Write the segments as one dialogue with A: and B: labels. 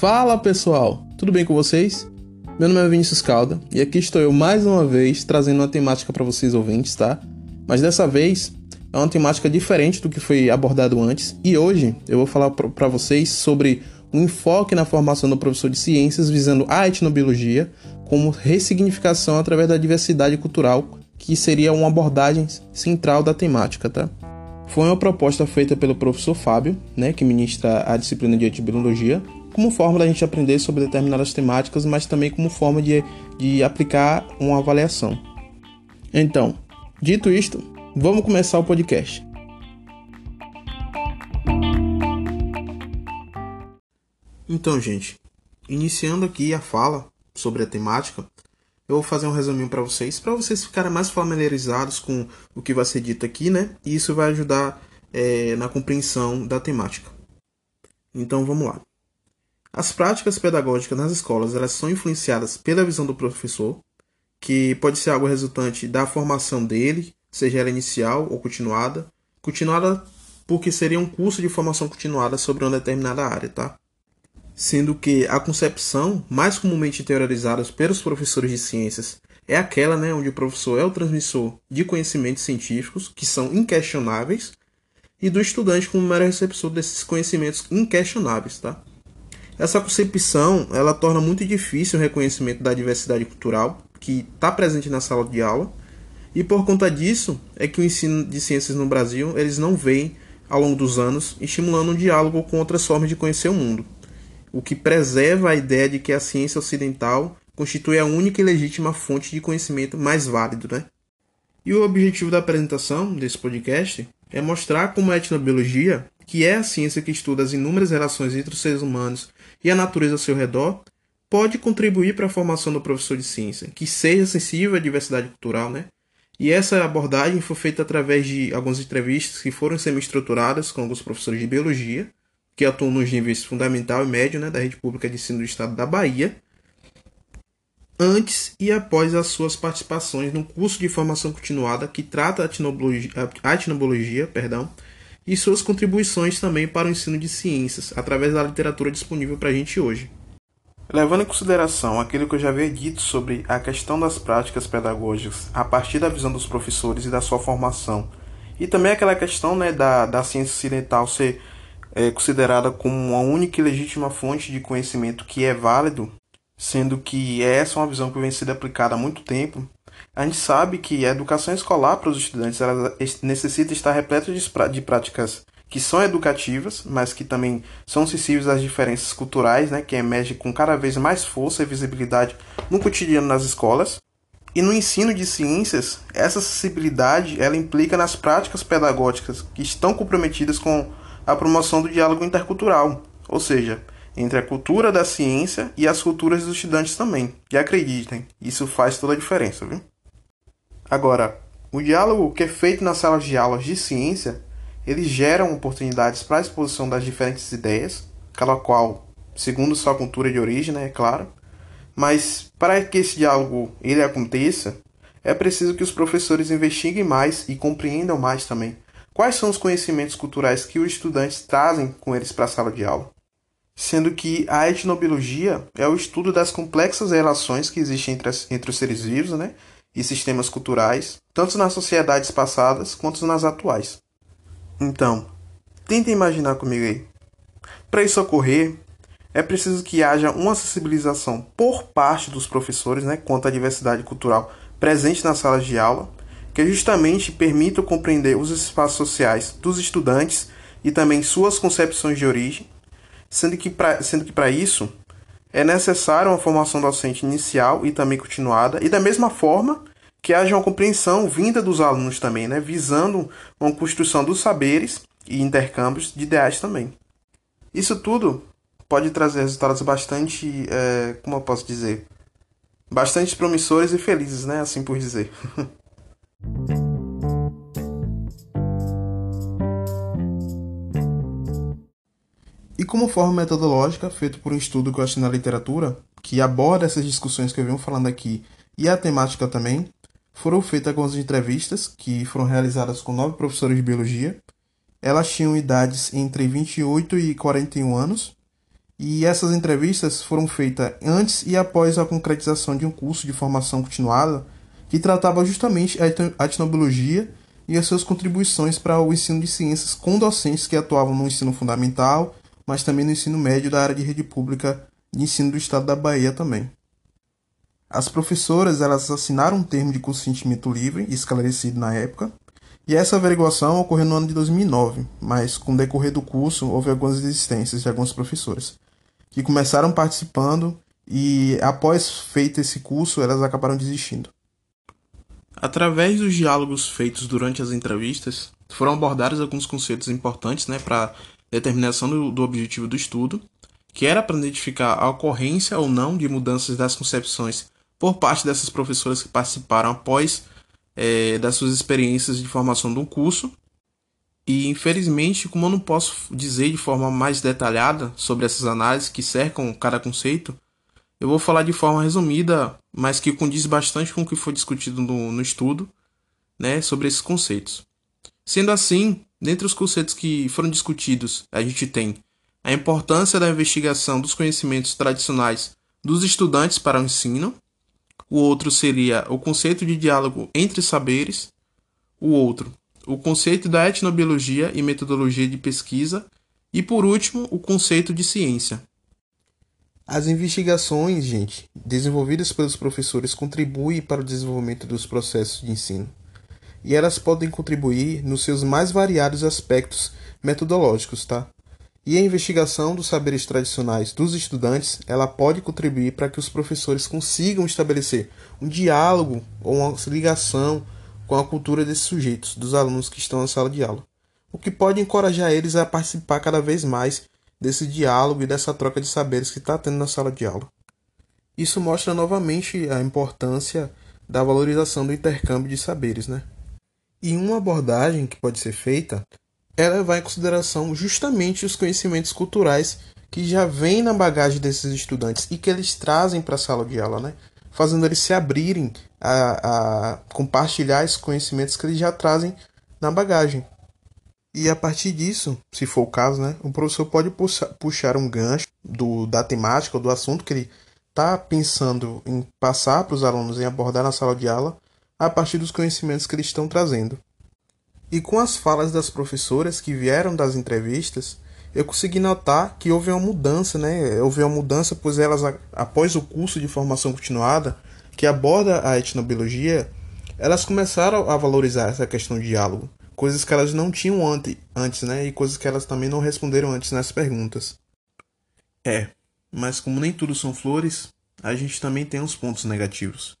A: Fala pessoal, tudo bem com vocês? Meu nome é Vinícius Calda e aqui estou eu mais uma vez trazendo uma temática para vocês ouvintes, tá? Mas dessa vez é uma temática diferente do que foi abordado antes e hoje eu vou falar para vocês sobre um enfoque na formação do professor de ciências visando a etnobiologia como ressignificação através da diversidade cultural, que seria uma abordagem central da temática, tá? Foi uma proposta feita pelo professor Fábio, né, que ministra a disciplina de etnobiologia, como forma da gente aprender sobre determinadas temáticas, mas também como forma de, de aplicar uma avaliação. Então, dito isto, vamos começar o podcast. Então, gente, iniciando aqui a fala sobre a temática, eu vou fazer um resuminho para vocês, para vocês ficarem mais familiarizados com o que vai ser dito aqui, né? E isso vai ajudar é, na compreensão da temática. Então, vamos lá. As práticas pedagógicas nas escolas elas são influenciadas pela visão do professor, que pode ser algo resultante da formação dele, seja ela inicial ou continuada. Continuada porque seria um curso de formação continuada sobre uma determinada área, tá? Sendo que a concepção mais comumente teorizada pelos professores de ciências é aquela né, onde o professor é o transmissor de conhecimentos científicos que são inquestionáveis e do estudante como mero receptor desses conhecimentos inquestionáveis, tá? Essa concepção ela torna muito difícil o reconhecimento da diversidade cultural que está presente na sala de aula e por conta disso é que o ensino de ciências no Brasil eles não vem ao longo dos anos estimulando um diálogo com outras formas de conhecer o mundo, o que preserva a ideia de que a ciência ocidental constitui a única e legítima fonte de conhecimento mais válido, né? E o objetivo da apresentação desse podcast é mostrar como a etnobiologia, que é a ciência que estuda as inúmeras relações entre os seres humanos e a natureza ao seu redor, pode contribuir para a formação do professor de ciência, que seja sensível à diversidade cultural, né? E essa abordagem foi feita através de algumas entrevistas que foram semi-estruturadas com alguns professores de biologia, que atuam nos níveis fundamental e médio né, da rede pública de ensino do estado da Bahia, antes e após as suas participações no curso de formação continuada que trata a etnobiologia, a etnobiologia perdão, e suas contribuições também para o ensino de ciências, através da literatura disponível para a gente hoje. Levando em consideração aquilo que eu já havia dito sobre a questão das práticas pedagógicas a partir da visão dos professores e da sua formação, e também aquela questão né, da, da ciência ocidental ser é, considerada como uma única e legítima fonte de conhecimento que é válido, sendo que essa é uma visão que vem sendo aplicada há muito tempo, a gente sabe que a educação escolar para os estudantes necessita estar repleta de práticas que são educativas, mas que também são sensíveis às diferenças culturais, né, que emergem com cada vez mais força e visibilidade no cotidiano nas escolas. E no ensino de ciências, essa acessibilidade ela implica nas práticas pedagógicas que estão comprometidas com a promoção do diálogo intercultural, ou seja, entre a cultura da ciência e as culturas dos estudantes também. E acreditem, isso faz toda a diferença, viu? Agora, o diálogo que é feito nas salas de aulas de ciência, eles geram oportunidades para a exposição das diferentes ideias, cada qual segundo sua cultura de origem, né, é claro. Mas para que esse diálogo ele aconteça, é preciso que os professores investiguem mais e compreendam mais também quais são os conhecimentos culturais que os estudantes trazem com eles para a sala de aula sendo que a etnobiologia é o estudo das complexas relações que existem entre, as, entre os seres vivos né, e sistemas culturais, tanto nas sociedades passadas quanto nas atuais. Então, tentem imaginar comigo aí. Para isso ocorrer, é preciso que haja uma sensibilização por parte dos professores né, quanto à diversidade cultural presente nas salas de aula, que justamente permita compreender os espaços sociais dos estudantes e também suas concepções de origem, sendo que para sendo que para isso é necessária uma formação docente inicial e também continuada, e da mesma forma que haja uma compreensão vinda dos alunos também, né, visando uma construção dos saberes e intercâmbios de ideais também. Isso tudo pode trazer resultados bastante, é, como eu posso dizer, bastante promissores e felizes, né, assim por dizer. como forma metodológica, feito por um estudo que eu achei na literatura, que aborda essas discussões que eu venho falando aqui e a temática também, foram feitas algumas entrevistas que foram realizadas com nove professores de biologia. Elas tinham idades entre 28 e 41 anos E essas entrevistas foram feitas antes e após a concretização de um curso de formação continuada que tratava justamente a etnobiologia e as suas contribuições para o ensino de ciências com docentes que atuavam no ensino fundamental, mas também no ensino médio da área de rede pública de ensino do estado da Bahia também. As professoras elas assinaram um termo de consentimento livre e esclarecido na época, e essa averiguação ocorreu no ano de 2009, mas com o decorrer do curso houve algumas desistências de alguns professores, que começaram participando e após feito esse curso elas acabaram desistindo. Através dos diálogos feitos durante as entrevistas, foram abordados alguns conceitos importantes né, para determinação do, do objetivo do estudo, que era para identificar a ocorrência ou não de mudanças das concepções por parte dessas professoras que participaram após é, das suas experiências de formação do curso. E infelizmente, como eu não posso dizer de forma mais detalhada sobre essas análises que cercam cada conceito, eu vou falar de forma resumida, mas que condiz bastante com o que foi discutido no, no estudo, né, sobre esses conceitos. Sendo assim, dentre os conceitos que foram discutidos, a gente tem a importância da investigação dos conhecimentos tradicionais dos estudantes para o ensino, o outro seria o conceito de diálogo entre saberes, o outro, o conceito da etnobiologia e metodologia de pesquisa, e por último, o conceito de ciência. As investigações, gente, desenvolvidas pelos professores contribuem para o desenvolvimento dos processos de ensino. E elas podem contribuir nos seus mais variados aspectos metodológicos, tá? E a investigação dos saberes tradicionais dos estudantes, ela pode contribuir para que os professores consigam estabelecer um diálogo ou uma ligação com a cultura desses sujeitos, dos alunos que estão na sala de aula, o que pode encorajar eles a participar cada vez mais desse diálogo e dessa troca de saberes que está tendo na sala de aula. Isso mostra novamente a importância da valorização do intercâmbio de saberes, né? E uma abordagem que pode ser feita é levar em consideração justamente os conhecimentos culturais que já vêm na bagagem desses estudantes e que eles trazem para a sala de aula, né? fazendo eles se abrirem a, a compartilhar esses conhecimentos que eles já trazem na bagagem. E a partir disso, se for o caso, né, o professor pode puxar um gancho do, da temática ou do assunto que ele está pensando em passar para os alunos em abordar na sala de aula a partir dos conhecimentos que eles estão trazendo. E com as falas das professoras que vieram das entrevistas, eu consegui notar que houve uma mudança, né? Houve uma mudança, pois elas, após o curso de formação continuada, que aborda a etnobiologia, elas começaram a valorizar essa questão de diálogo, coisas que elas não tinham antes, né? E coisas que elas também não responderam antes nas perguntas. É, mas como nem tudo são flores, a gente também tem uns pontos negativos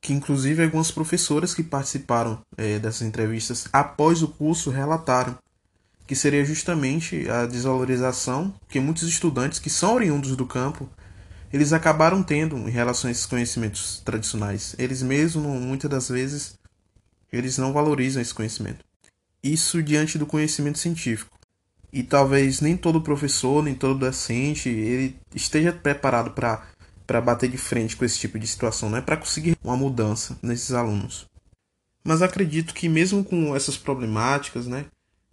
A: que inclusive algumas professoras que participaram é, dessas entrevistas após o curso relataram que seria justamente a desvalorização que muitos estudantes que são oriundos do campo eles acabaram tendo em relação a esses conhecimentos tradicionais. Eles mesmos, muitas das vezes, eles não valorizam esse conhecimento. Isso diante do conhecimento científico. E talvez nem todo professor, nem todo docente, ele esteja preparado para para bater de frente com esse tipo de situação, não é para conseguir uma mudança nesses alunos. Mas acredito que mesmo com essas problemáticas, né,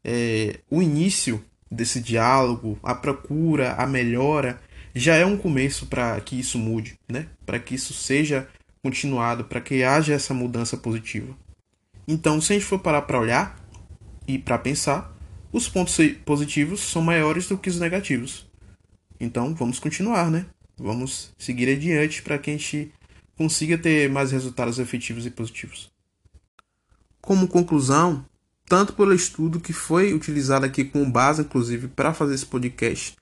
A: é, o início desse diálogo, a procura, a melhora, já é um começo para que isso mude, né? Para que isso seja continuado, para que haja essa mudança positiva. Então, se a gente for parar para olhar e para pensar, os pontos positivos são maiores do que os negativos. Então, vamos continuar, né? Vamos seguir adiante para que a gente consiga ter mais resultados efetivos e positivos. Como conclusão, tanto pelo estudo que foi utilizado aqui como base, inclusive, para fazer esse podcast,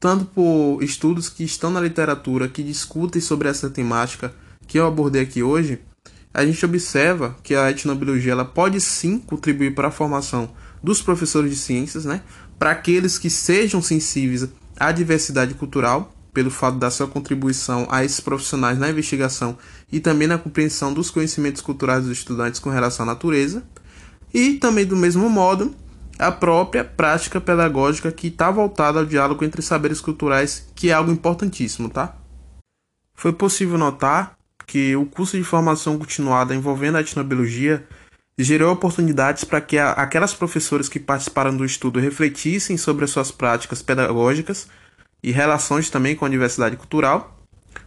A: tanto por estudos que estão na literatura que discutem sobre essa temática que eu abordei aqui hoje, a gente observa que a etnobiologia ela pode sim contribuir para a formação dos professores de ciências, né? para aqueles que sejam sensíveis à diversidade cultural pelo fato da sua contribuição a esses profissionais na investigação e também na compreensão dos conhecimentos culturais dos estudantes com relação à natureza, e também do mesmo modo a própria prática pedagógica que está voltada ao diálogo entre saberes culturais, que é algo importantíssimo, tá? Foi possível notar que o curso de formação continuada envolvendo a etnobiologia gerou oportunidades para que aquelas professoras que participaram do estudo refletissem sobre as suas práticas pedagógicas e relações também com a diversidade cultural,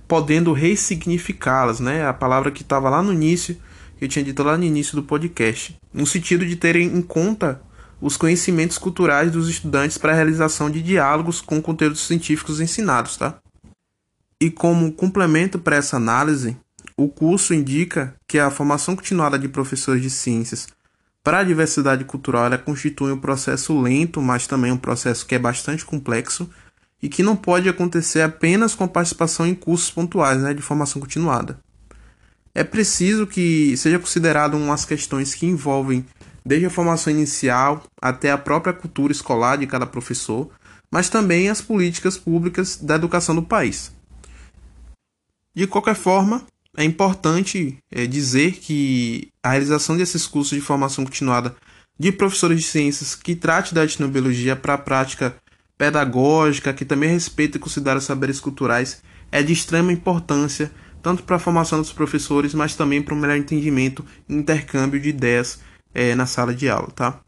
A: podendo ressignificá-las, né? A palavra que estava lá no início, que eu tinha dito lá no início do podcast, no sentido de terem em conta os conhecimentos culturais dos estudantes para a realização de diálogos com conteúdos científicos ensinados, tá? E como complemento para essa análise, o curso indica que a formação continuada de professores de ciências para a diversidade cultural ela constitui um processo lento, mas também um processo que é bastante complexo e que não pode acontecer apenas com a participação em cursos pontuais né, de formação continuada. É preciso que seja considerado umas questões que envolvem desde a formação inicial até a própria cultura escolar de cada professor, mas também as políticas públicas da educação do país. De qualquer forma, é importante é, dizer que a realização desses cursos de formação continuada de professores de ciências que trate da etnobiologia para a prática pedagógica, que também respeita e considera saberes culturais, é de extrema importância, tanto para a formação dos professores, mas também para o melhor entendimento e intercâmbio de ideias é, na sala de aula, tá?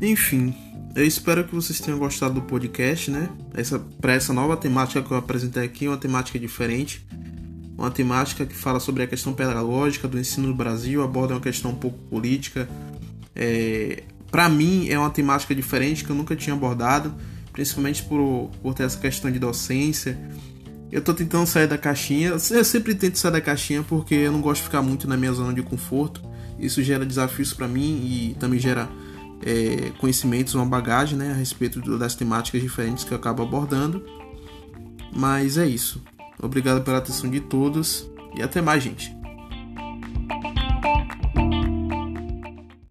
A: Enfim, eu espero que vocês tenham gostado do podcast, né? Essa, para essa nova temática que eu apresentei aqui, uma temática diferente. Uma temática que fala sobre a questão pedagógica do ensino no Brasil, aborda uma questão um pouco política. É, para mim, é uma temática diferente que eu nunca tinha abordado, principalmente por, por ter essa questão de docência. Eu tô tentando sair da caixinha. Eu sempre tento sair da caixinha porque eu não gosto de ficar muito na minha zona de conforto. Isso gera desafios para mim e também gera é, conhecimentos, uma bagagem né, a respeito das temáticas diferentes que eu acabo abordando. Mas é isso. Obrigado pela atenção de todos e até mais, gente.